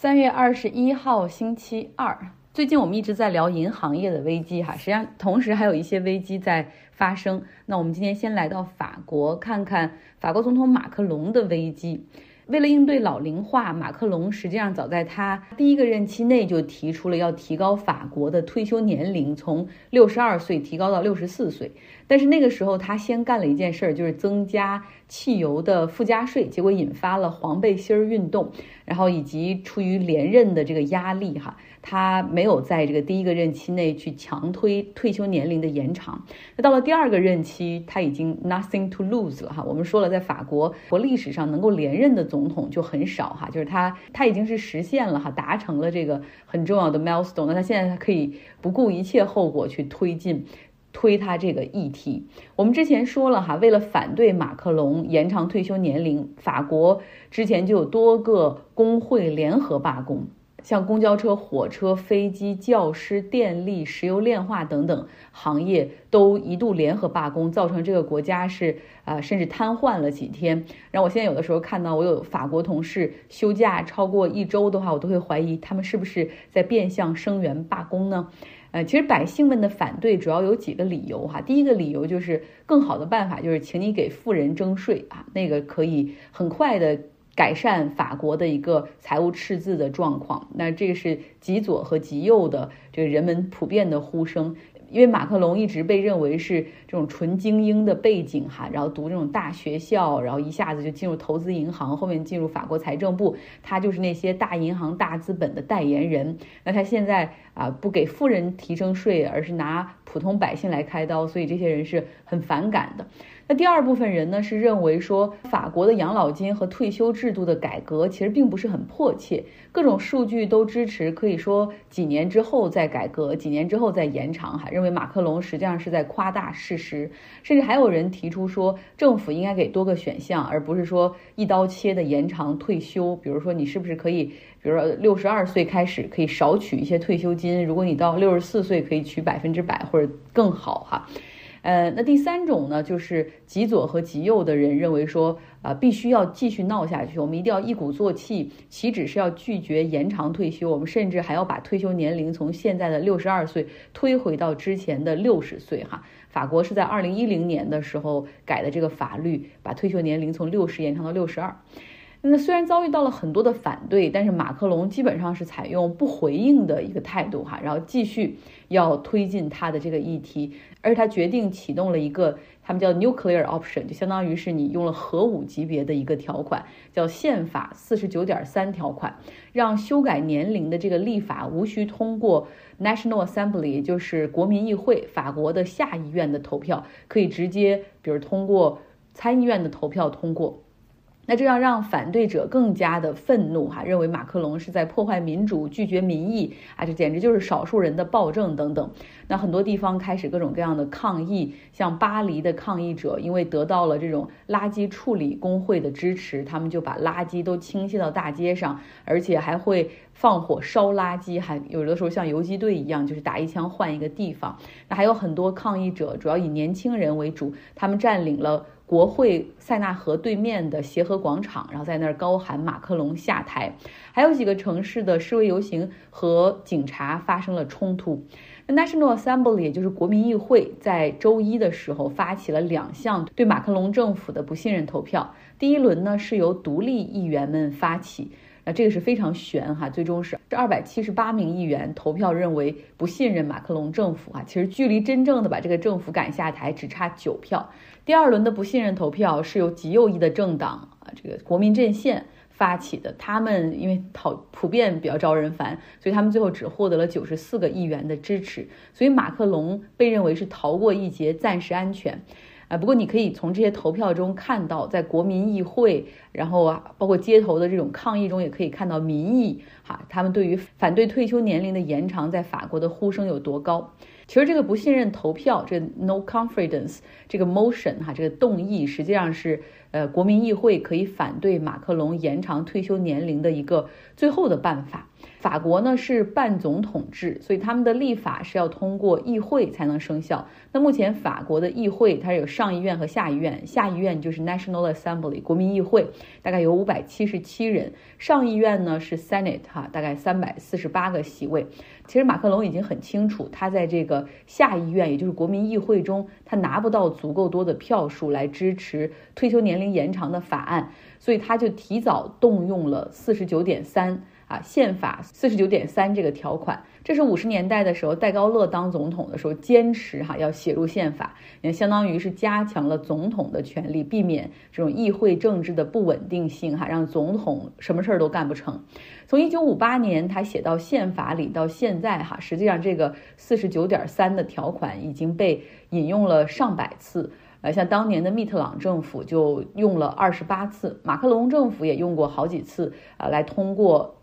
三月二十一号，星期二。最近我们一直在聊银行业的危机，哈，实际上同时还有一些危机在发生。那我们今天先来到法国，看看法国总统马克龙的危机。为了应对老龄化，马克龙实际上早在他第一个任期内就提出了要提高法国的退休年龄，从六十二岁提高到六十四岁。但是那个时候他先干了一件事儿，就是增加汽油的附加税，结果引发了黄背心儿运动，然后以及出于连任的这个压力，哈。他没有在这个第一个任期内去强推退休年龄的延长，那到了第二个任期，他已经 nothing to lose 了哈。我们说了，在法国国历史上能够连任的总统就很少哈，就是他他已经是实现了哈，达成了这个很重要的 milestone，那他现在他可以不顾一切后果去推进推他这个议题。我们之前说了哈，为了反对马克龙延长退休年龄，法国之前就有多个工会联合罢工。像公交车、火车、飞机、教师、电力、石油炼化等等行业都一度联合罢工，造成这个国家是啊，甚至瘫痪了几天。然后我现在有的时候看到我有法国同事休假超过一周的话，我都会怀疑他们是不是在变相声援罢工呢？呃，其实百姓们的反对主要有几个理由哈。第一个理由就是更好的办法就是请你给富人征税啊，那个可以很快的。改善法国的一个财务赤字的状况，那这个是极左和极右的这个人们普遍的呼声。因为马克龙一直被认为是这种纯精英的背景哈，然后读这种大学校，然后一下子就进入投资银行，后面进入法国财政部，他就是那些大银行、大资本的代言人。那他现在啊，不给富人提升税，而是拿普通百姓来开刀，所以这些人是很反感的。那第二部分人呢，是认为说法国的养老金和退休制度的改革其实并不是很迫切，各种数据都支持，可以说几年之后再改革，几年之后再延长。哈，认为马克龙实际上是在夸大事实，甚至还有人提出说，政府应该给多个选项，而不是说一刀切的延长退休。比如说，你是不是可以，比如说六十二岁开始可以少取一些退休金，如果你到六十四岁可以取百分之百或者更好哈。呃，那第三种呢，就是极左和极右的人认为说，啊，必须要继续闹下去，我们一定要一鼓作气，岂止是要拒绝延长退休，我们甚至还要把退休年龄从现在的六十二岁推回到之前的六十岁。哈，法国是在二零一零年的时候改的这个法律，把退休年龄从六十延长到六十二。那虽然遭遇到了很多的反对，但是马克龙基本上是采用不回应的一个态度哈，然后继续要推进他的这个议题，而他决定启动了一个他们叫 nuclear option，就相当于是你用了核武级别的一个条款，叫宪法四十九点三条款，让修改年龄的这个立法无需通过 National Assembly，就是国民议会，法国的下议院的投票，可以直接比如通过参议院的投票通过。那这样让反对者更加的愤怒哈，认为马克龙是在破坏民主、拒绝民意啊，这简直就是少数人的暴政等等。那很多地方开始各种各样的抗议，像巴黎的抗议者，因为得到了这种垃圾处理工会的支持，他们就把垃圾都倾泻到大街上，而且还会放火烧垃圾，还有的时候像游击队一样，就是打一枪换一个地方。那还有很多抗议者，主要以年轻人为主，他们占领了。国会塞纳河对面的协和广场，然后在那儿高喊马克龙下台。还有几个城市的示威游行和警察发生了冲突。National Assembly 也就是国民议会，在周一的时候发起了两项对马克龙政府的不信任投票。第一轮呢是由独立议员们发起。那这个是非常悬哈，最终是这二百七十八名议员投票认为不信任马克龙政府啊，其实距离真正的把这个政府赶下台只差九票。第二轮的不信任投票是由极右翼的政党啊，这个国民阵线发起的，他们因为讨普遍比较招人烦，所以他们最后只获得了九十四个议员的支持，所以马克龙被认为是逃过一劫，暂时安全。啊，不过你可以从这些投票中看到，在国民议会，然后啊，包括街头的这种抗议中，也可以看到民意哈，他们对于反对退休年龄的延长，在法国的呼声有多高。其实这个不信任投票，这 no confidence 这个 motion 哈，这个动议实际上是呃国民议会可以反对马克龙延长退休年龄的一个最后的办法。法国呢是半总统制，所以他们的立法是要通过议会才能生效。那目前法国的议会它有上议院和下议院，下议院就是 National Assembly 国民议会，大概有五百七十七人；上议院呢是 Senate 哈，大概三百四十八个席位。其实马克龙已经很清楚，他在这个下议院，也就是国民议会中，他拿不到足够多的票数来支持退休年龄延长的法案，所以他就提早动用了四十九点三。啊，宪法四十九点三这个条款，这是五十年代的时候戴高乐当总统的时候坚持哈要写入宪法，也相当于是加强了总统的权利，避免这种议会政治的不稳定性哈，让总统什么事儿都干不成。从一九五八年他写到宪法里到现在哈，实际上这个四十九点三的条款已经被引用了上百次，呃，像当年的密特朗政府就用了二十八次，马克龙政府也用过好几次啊，来通过。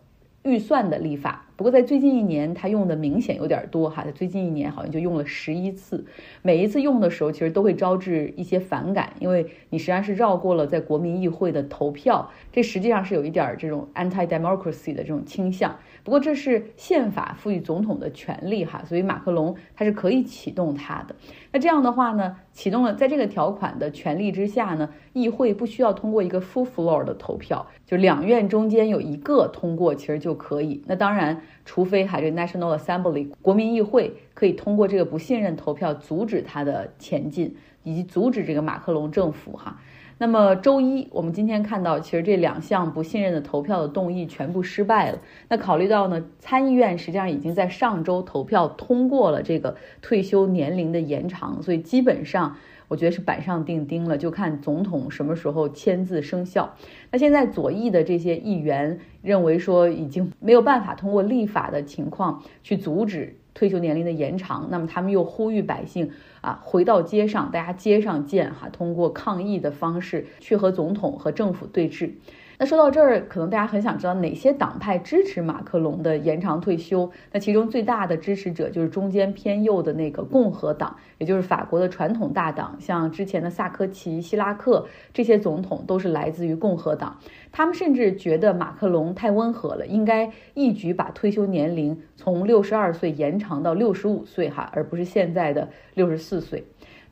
预算的立法。不过在最近一年，他用的明显有点多哈。在最近一年，好像就用了十一次。每一次用的时候，其实都会招致一些反感，因为你实际上是绕过了在国民议会的投票，这实际上是有一点这种 anti-democracy 的这种倾向。不过这是宪法赋予总统的权利哈，所以马克龙他是可以启动他的。那这样的话呢，启动了在这个条款的权利之下呢，议会不需要通过一个 full floor 的投票，就两院中间有一个通过，其实就可以。那当然。除非哈这 National Assembly 国民议会可以通过这个不信任投票阻止他的前进，以及阻止这个马克龙政府哈。那么周一我们今天看到，其实这两项不信任的投票的动议全部失败了。那考虑到呢，参议院实际上已经在上周投票通过了这个退休年龄的延长，所以基本上。我觉得是板上钉钉了，就看总统什么时候签字生效。那现在左翼的这些议员认为说，已经没有办法通过立法的情况去阻止退休年龄的延长，那么他们又呼吁百姓啊回到街上，大家街上见哈，通过抗议的方式去和总统和政府对峙。那说到这儿，可能大家很想知道哪些党派支持马克龙的延长退休？那其中最大的支持者就是中间偏右的那个共和党，也就是法国的传统大党，像之前的萨科齐、希拉克这些总统都是来自于共和党。他们甚至觉得马克龙太温和了，应该一举把退休年龄从六十二岁延长到六十五岁，哈，而不是现在的六十四岁。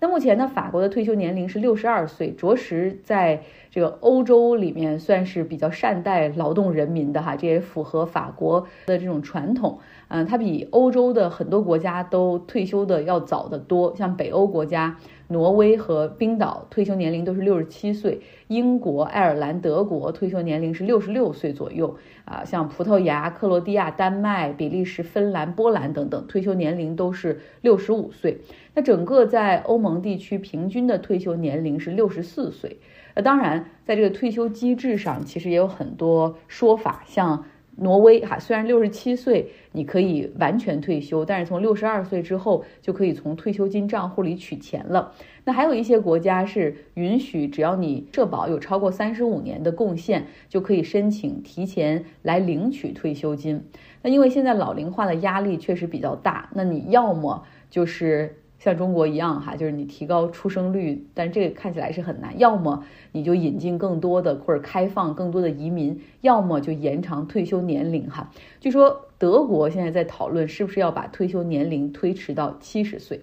那目前呢，法国的退休年龄是六十二岁，着实在这个欧洲里面算是比较善待劳动人民的哈，这也符合法国的这种传统。嗯，它比欧洲的很多国家都退休的要早得多，像北欧国家。挪威和冰岛退休年龄都是六十七岁，英国、爱尔兰、德国退休年龄是六十六岁左右啊。像葡萄牙、克罗地亚、丹麦、比利时、芬兰、波兰等等，退休年龄都是六十五岁。那整个在欧盟地区平均的退休年龄是六十四岁。那当然，在这个退休机制上，其实也有很多说法，像。挪威哈，虽然六十七岁你可以完全退休，但是从六十二岁之后就可以从退休金账户里取钱了。那还有一些国家是允许，只要你社保有超过三十五年的贡献，就可以申请提前来领取退休金。那因为现在老龄化的压力确实比较大，那你要么就是。像中国一样哈，就是你提高出生率，但这个看起来是很难。要么你就引进更多的或者开放更多的移民，要么就延长退休年龄哈。据说德国现在在讨论是不是要把退休年龄推迟到七十岁。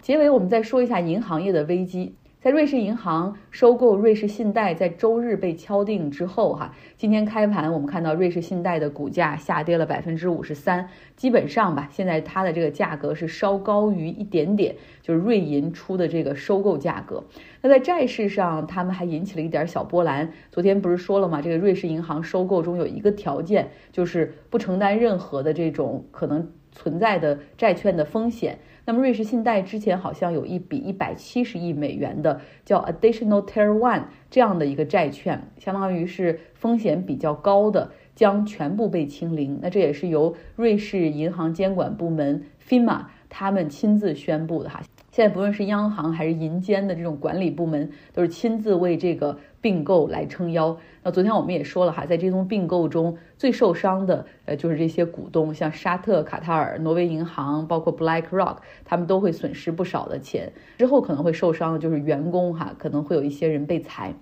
结尾我们再说一下银行业的危机。在瑞士银行收购瑞士信贷在周日被敲定之后，哈，今天开盘我们看到瑞士信贷的股价下跌了百分之五十三，基本上吧，现在它的这个价格是稍高于一点点，就是瑞银出的这个收购价格。那在债市上，他们还引起了一点小波澜。昨天不是说了吗？这个瑞士银行收购中有一个条件，就是不承担任何的这种可能存在的债券的风险。那么瑞士信贷之前好像有一笔一百七十亿美元的叫 Additional Tier One 这样的一个债券，相当于是风险比较高的，将全部被清零。那这也是由瑞士银行监管部门 FINMA 他们亲自宣布的哈。现在不论是央行还是银监的这种管理部门，都是亲自为这个并购来撑腰。那昨天我们也说了哈，在这宗并购中最受伤的，呃，就是这些股东，像沙特、卡塔尔、挪威银行，包括 BlackRock，他们都会损失不少的钱。之后可能会受伤的就是员工哈，可能会有一些人被裁。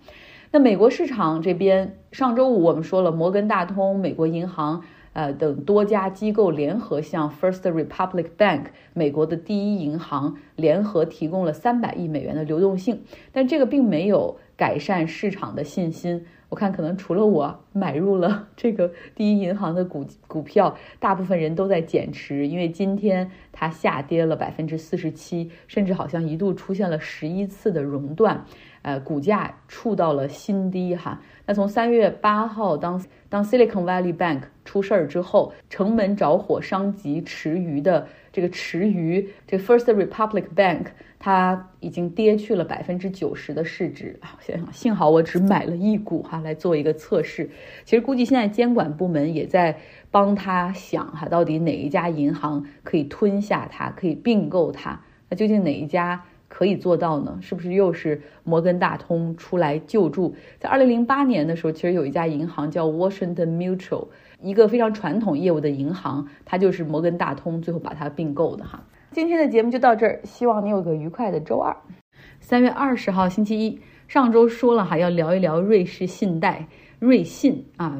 那美国市场这边，上周五我们说了，摩根大通、美国银行。呃，等多家机构联合向 First Republic Bank 美国的第一银行联合提供了三百亿美元的流动性，但这个并没有改善市场的信心。我看可能除了我买入了 这个第一银行的股股票，大部分人都在减持，因为今天它下跌了百分之四十七，甚至好像一度出现了十一次的熔断。呃，股价触到了新低哈。那从三月八号，当当 Silicon Valley Bank 出事儿之后，城门着火，伤及池鱼的这个池鱼，这 First Republic Bank 它已经跌去了百分之九十的市值啊。我想想，幸好我只买了一股哈，来做一个测试。其实估计现在监管部门也在帮他想哈，到底哪一家银行可以吞下它，可以并购它？那究竟哪一家？可以做到呢？是不是又是摩根大通出来救助？在二零零八年的时候，其实有一家银行叫 Washington Mutual，一个非常传统业务的银行，它就是摩根大通最后把它并购的哈。今天的节目就到这儿，希望你有个愉快的周二。三月二十号星期一，上周说了哈，要聊一聊瑞士信贷，瑞信啊，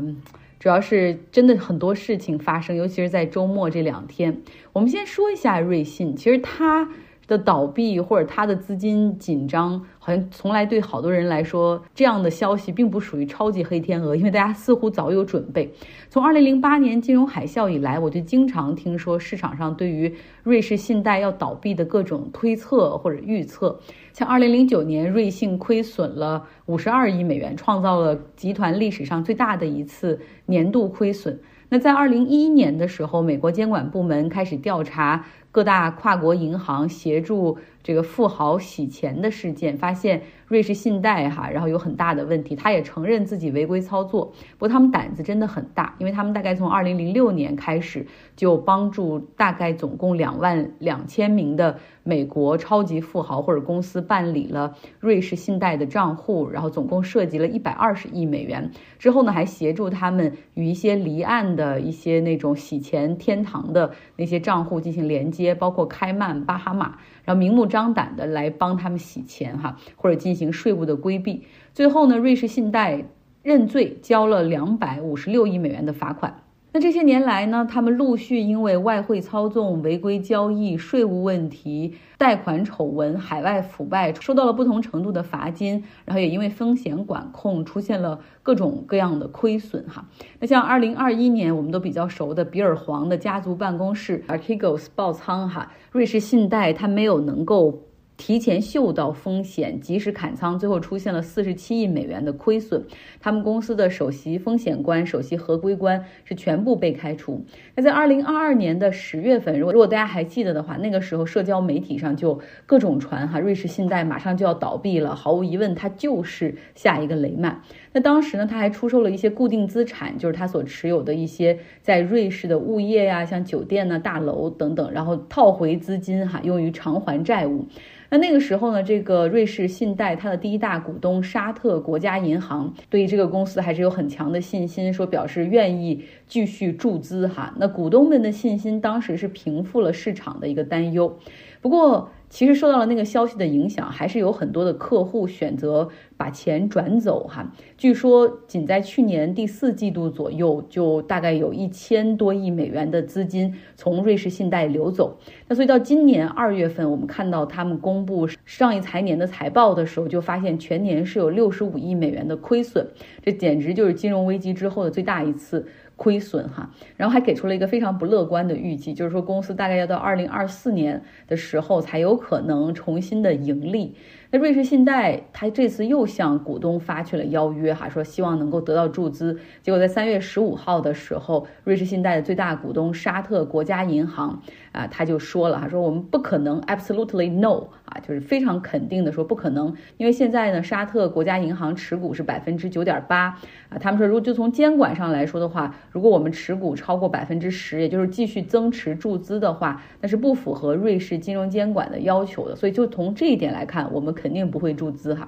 主要是真的很多事情发生，尤其是在周末这两天。我们先说一下瑞信，其实它。的倒闭或者他的资金紧张，好像从来对好多人来说，这样的消息并不属于超级黑天鹅，因为大家似乎早有准备。从二零零八年金融海啸以来，我就经常听说市场上对于瑞士信贷要倒闭的各种推测或者预测。像二零零九年，瑞信亏损了五十二亿美元，创造了集团历史上最大的一次年度亏损。那在二零一一年的时候，美国监管部门开始调查。各大跨国银行协助这个富豪洗钱的事件，发现瑞士信贷哈，然后有很大的问题。他也承认自己违规操作，不过他们胆子真的很大，因为他们大概从二零零六年开始就帮助大概总共两万两千名的美国超级富豪或者公司办理了瑞士信贷的账户，然后总共涉及了一百二十亿美元。之后呢，还协助他们与一些离岸的一些那种洗钱天堂的那些账户进行连接。包括开曼、巴哈马，然后明目张胆的来帮他们洗钱哈，或者进行税务的规避。最后呢，瑞士信贷认罪，交了两百五十六亿美元的罚款。那这些年来呢，他们陆续因为外汇操纵、违规交易、税务问题、贷款丑闻、海外腐败，收到了不同程度的罚金，然后也因为风险管控出现了各种各样的亏损哈。那像二零二一年我们都比较熟的比尔黄的家族办公室 Archegos 爆仓哈，瑞士信贷它没有能够。提前嗅到风险，及时砍仓，最后出现了四十七亿美元的亏损。他们公司的首席风险官、首席合规官是全部被开除。那在二零二二年的十月份，如果如果大家还记得的话，那个时候社交媒体上就各种传哈，瑞士信贷马上就要倒闭了，毫无疑问，它就是下一个雷曼。那当时呢，他还出售了一些固定资产，就是他所持有的一些在瑞士的物业呀，像酒店呢、大楼等等，然后套回资金哈，用于偿还债务。那那个时候呢，这个瑞士信贷它的第一大股东沙特国家银行对于这个公司还是有很强的信心，说表示愿意继续注资哈。那股东们的信心当时是平复了市场的一个担忧，不过。其实受到了那个消息的影响，还是有很多的客户选择把钱转走哈。据说仅在去年第四季度左右，就大概有一千多亿美元的资金从瑞士信贷流走。那所以到今年二月份，我们看到他们公布上一财年的财报的时候，就发现全年是有六十五亿美元的亏损，这简直就是金融危机之后的最大一次。亏损哈，然后还给出了一个非常不乐观的预计，就是说公司大概要到二零二四年的时候才有可能重新的盈利。那瑞士信贷它这次又向股东发去了邀约，哈，说希望能够得到注资。结果在三月十五号的时候，瑞士信贷的最大股东沙特国家银行啊，他就说了，哈，说我们不可能，absolutely no，啊，就是非常肯定的说不可能，因为现在呢，沙特国家银行持股是百分之九点八，啊，他们说如果就从监管上来说的话，如果我们持股超过百分之十，也就是继续增持注资的话，那是不符合瑞士金融监管的要求的。所以就从这一点来看，我们。肯定不会注资哈，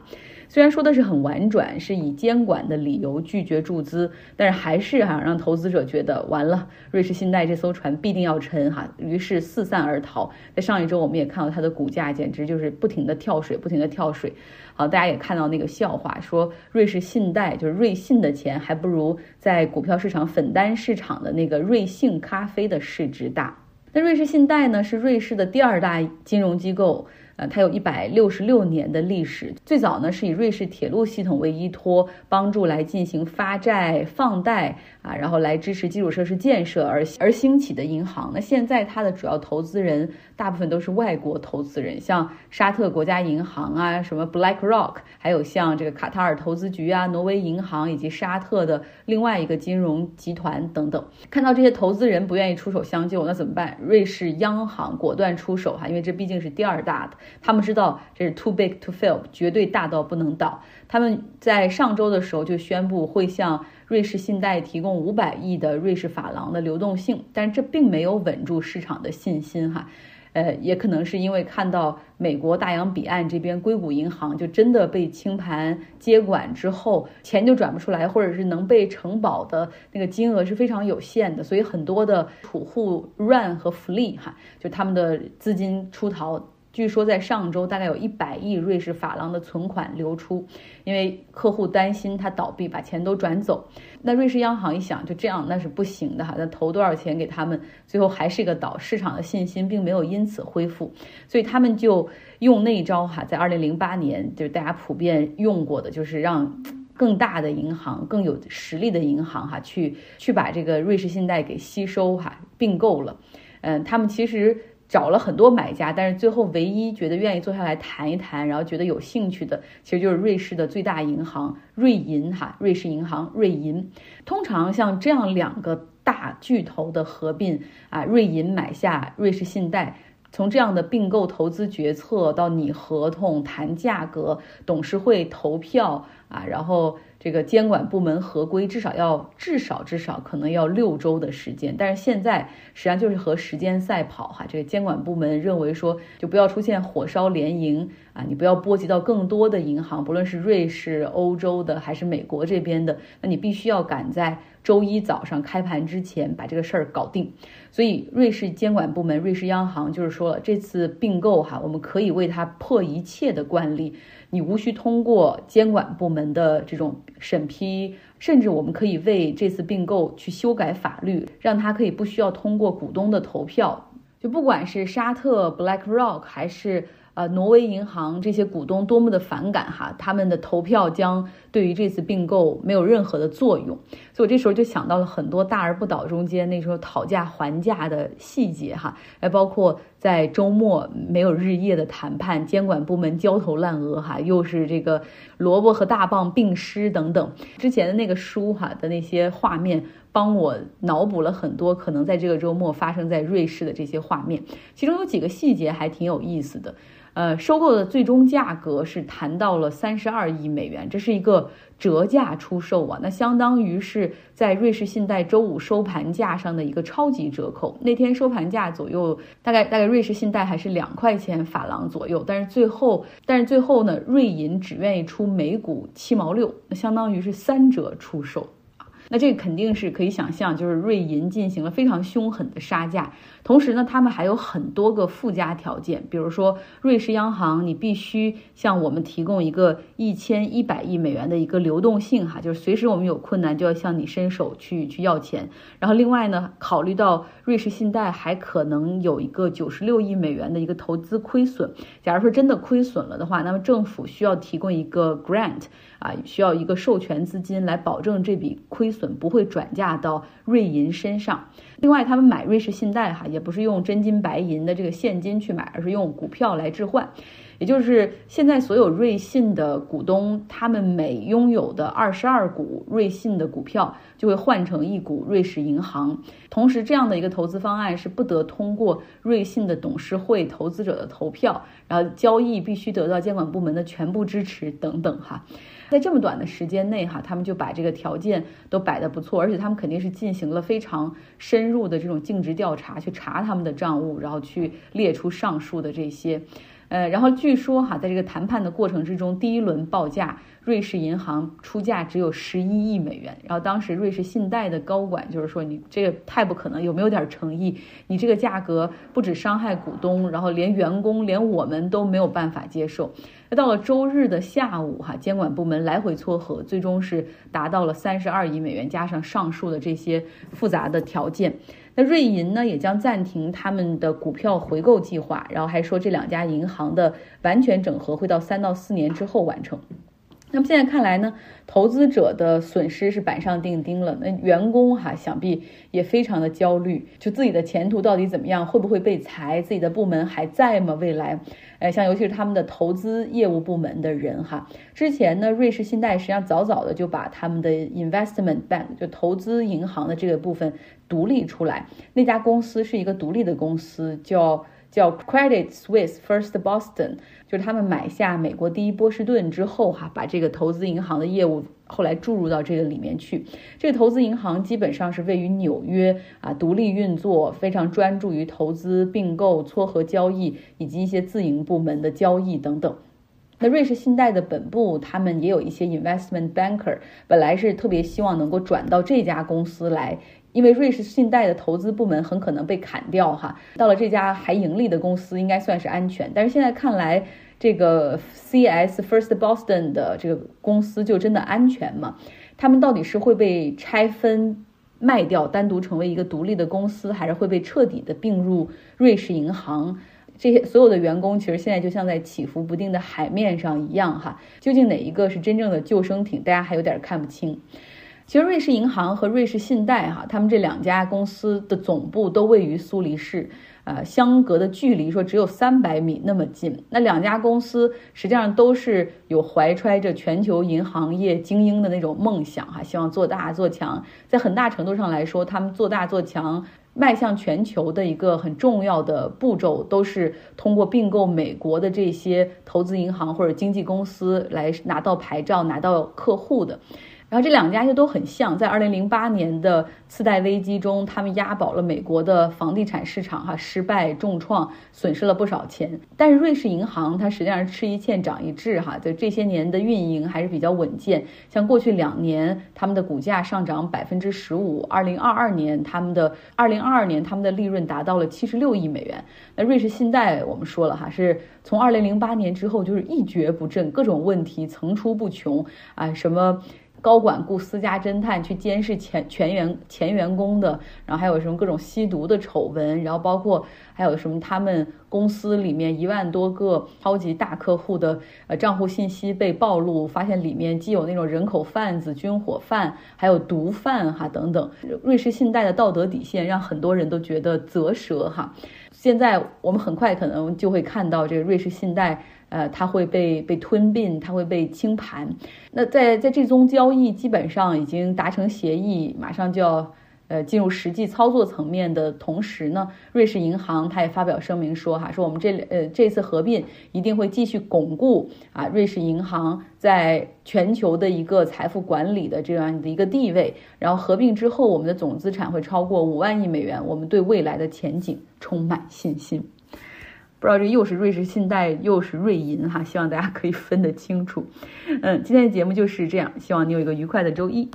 虽然说的是很婉转，是以监管的理由拒绝注资，但是还是哈让投资者觉得完了，瑞士信贷这艘船必定要沉哈，于是四散而逃。在上一周我们也看到它的股价简直就是不停的跳水，不停的跳水。好，大家也看到那个笑话，说瑞士信贷就是瑞信的钱还不如在股票市场粉单市场的那个瑞幸咖啡的市值大。那瑞士信贷呢是瑞士的第二大金融机构。呃，它有一百六十六年的历史，最早呢是以瑞士铁路系统为依托，帮助来进行发债放贷啊，然后来支持基础设施建设而而兴起的银行。那现在它的主要投资人大部分都是外国投资人，像沙特国家银行啊，什么 BlackRock，还有像这个卡塔尔投资局啊、挪威银行以及沙特的另外一个金融集团等等。看到这些投资人不愿意出手相救，那怎么办？瑞士央行果断出手哈，因为这毕竟是第二大的。他们知道这是 too big to fail，绝对大到不能倒。他们在上周的时候就宣布会向瑞士信贷提供五百亿的瑞士法郎的流动性，但这并没有稳住市场的信心哈。呃，也可能是因为看到美国大洋彼岸这边硅谷银行就真的被清盘接管之后，钱就转不出来，或者是能被承保的那个金额是非常有限的，所以很多的储户 run 和 flee 哈，就他们的资金出逃。据说在上周，大概有一百亿瑞士法郎的存款流出，因为客户担心它倒闭，把钱都转走。那瑞士央行一想，就这样那是不行的哈，那投多少钱给他们，最后还是一个倒，市场的信心并没有因此恢复，所以他们就用那招哈，在二零零八年就是大家普遍用过的，就是让更大的银行、更有实力的银行哈，去去把这个瑞士信贷给吸收哈，并购了。嗯，他们其实。找了很多买家，但是最后唯一觉得愿意坐下来谈一谈，然后觉得有兴趣的，其实就是瑞士的最大银行瑞银哈，瑞士银行瑞银。通常像这样两个大巨头的合并啊，瑞银买下瑞士信贷，从这样的并购投资决策到拟合同、谈价格、董事会投票啊，然后。这个监管部门合规至少要至少至少可能要六周的时间，但是现在实际上就是和时间赛跑哈。这个监管部门认为说，就不要出现火烧连营啊，你不要波及到更多的银行，不论是瑞士、欧洲的还是美国这边的，那你必须要赶在周一早上开盘之前把这个事儿搞定。所以瑞士监管部门、瑞士央行就是说了，这次并购哈，我们可以为它破一切的惯例。你无需通过监管部门的这种审批，甚至我们可以为这次并购去修改法律，让它可以不需要通过股东的投票。就不管是沙特、BlackRock 还是。呃，挪威银行这些股东多么的反感哈，他们的投票将对于这次并购没有任何的作用，所以我这时候就想到了很多大而不倒中间那时候讨价还价的细节哈，还包括在周末没有日夜的谈判，监管部门焦头烂额哈，又是这个萝卜和大棒并施等等，之前的那个书哈的那些画面，帮我脑补了很多可能在这个周末发生在瑞士的这些画面，其中有几个细节还挺有意思的。呃，收购的最终价格是谈到了三十二亿美元，这是一个折价出售啊，那相当于是在瑞士信贷周五收盘价上的一个超级折扣。那天收盘价左右，大概大概瑞士信贷还是两块钱法郎左右，但是最后但是最后呢，瑞银只愿意出每股七毛六，那相当于是三折出售。那这个肯定是可以想象，就是瑞银进行了非常凶狠的杀价，同时呢，他们还有很多个附加条件，比如说瑞士央行，你必须向我们提供一个一千一百亿美元的一个流动性，哈，就是随时我们有困难就要向你伸手去去要钱。然后另外呢，考虑到瑞士信贷还可能有一个九十六亿美元的一个投资亏损，假如说真的亏损了的话，那么政府需要提供一个 grant。啊，需要一个授权资金来保证这笔亏损不会转嫁到瑞银身上。另外，他们买瑞士信贷哈，也不是用真金白银的这个现金去买，而是用股票来置换。也就是现在所有瑞信的股东，他们每拥有的二十二股瑞信的股票就会换成一股瑞士银行。同时，这样的一个投资方案是不得通过瑞信的董事会投资者的投票，然后交易必须得到监管部门的全部支持等等哈。在这么短的时间内，哈，他们就把这个条件都摆得不错，而且他们肯定是进行了非常深入的这种尽职调查，去查他们的账务，然后去列出上述的这些。呃，然后据说哈，在这个谈判的过程之中，第一轮报价，瑞士银行出价只有十一亿美元。然后当时瑞士信贷的高管就是说，你这个太不可能，有没有点诚意？你这个价格不止伤害股东，然后连员工，连我们都没有办法接受。那到了周日的下午哈，监管部门来回撮合，最终是达到了三十二亿美元，加上上述的这些复杂的条件。那瑞银呢，也将暂停他们的股票回购计划，然后还说这两家银行的完全整合会到三到四年之后完成。那么现在看来呢，投资者的损失是板上钉钉了。那员工哈，想必也非常的焦虑，就自己的前途到底怎么样，会不会被裁？自己的部门还在吗？未来，哎，像尤其是他们的投资业务部门的人哈，之前呢，瑞士信贷实际上早早的就把他们的 investment bank 就投资银行的这个部分独立出来。那家公司是一个独立的公司，叫。叫 Credit Suisse First Boston，就是他们买下美国第一波士顿之后，哈，把这个投资银行的业务后来注入到这个里面去。这个投资银行基本上是位于纽约啊，独立运作，非常专注于投资、并购、撮合交易以及一些自营部门的交易等等。那瑞士信贷的本部，他们也有一些 investment banker，本来是特别希望能够转到这家公司来。因为瑞士信贷的投资部门很可能被砍掉，哈，到了这家还盈利的公司应该算是安全。但是现在看来，这个 CS First Boston 的这个公司就真的安全吗？他们到底是会被拆分卖掉，单独成为一个独立的公司，还是会被彻底的并入瑞士银行？这些所有的员工其实现在就像在起伏不定的海面上一样，哈，究竟哪一个是真正的救生艇，大家还有点看不清。其实瑞士银行和瑞士信贷哈，他们这两家公司的总部都位于苏黎世，呃，相隔的距离说只有三百米那么近。那两家公司实际上都是有怀揣着全球银行业精英的那种梦想哈，希望做大做强。在很大程度上来说，他们做大做强、迈向全球的一个很重要的步骤，都是通过并购美国的这些投资银行或者经纪公司来拿到牌照、拿到客户的。然后这两家就都很像，在二零零八年的次贷危机中，他们押宝了美国的房地产市场，哈，失败重创，损失了不少钱。但是瑞士银行它实际上是吃一堑长一智，哈，就这些年的运营还是比较稳健。像过去两年，他们的股价上涨百分之十五，二零二二年他们的二零二二年他们的利润达到了七十六亿美元。那瑞士信贷我们说了哈，是从二零零八年之后就是一蹶不振，各种问题层出不穷啊，什么。高管雇私家侦探去监视前全员前员工的，然后还有什么各种吸毒的丑闻，然后包括还有什么他们公司里面一万多个超级大客户的呃账户信息被暴露，发现里面既有那种人口贩子、军火贩，还有毒贩哈等等。瑞士信贷的道德底线让很多人都觉得啧舌哈。现在我们很快可能就会看到这个瑞士信贷。呃，它会被被吞并，它会被清盘。那在在这宗交易基本上已经达成协议，马上就要呃进入实际操作层面的同时呢，瑞士银行它也发表声明说哈，说我们这呃这次合并一定会继续巩固啊瑞士银行在全球的一个财富管理的这样的一个地位。然后合并之后，我们的总资产会超过五万亿美元，我们对未来的前景充满信心。不知道这又是瑞士信贷又是瑞银哈，希望大家可以分得清楚。嗯，今天的节目就是这样，希望你有一个愉快的周一。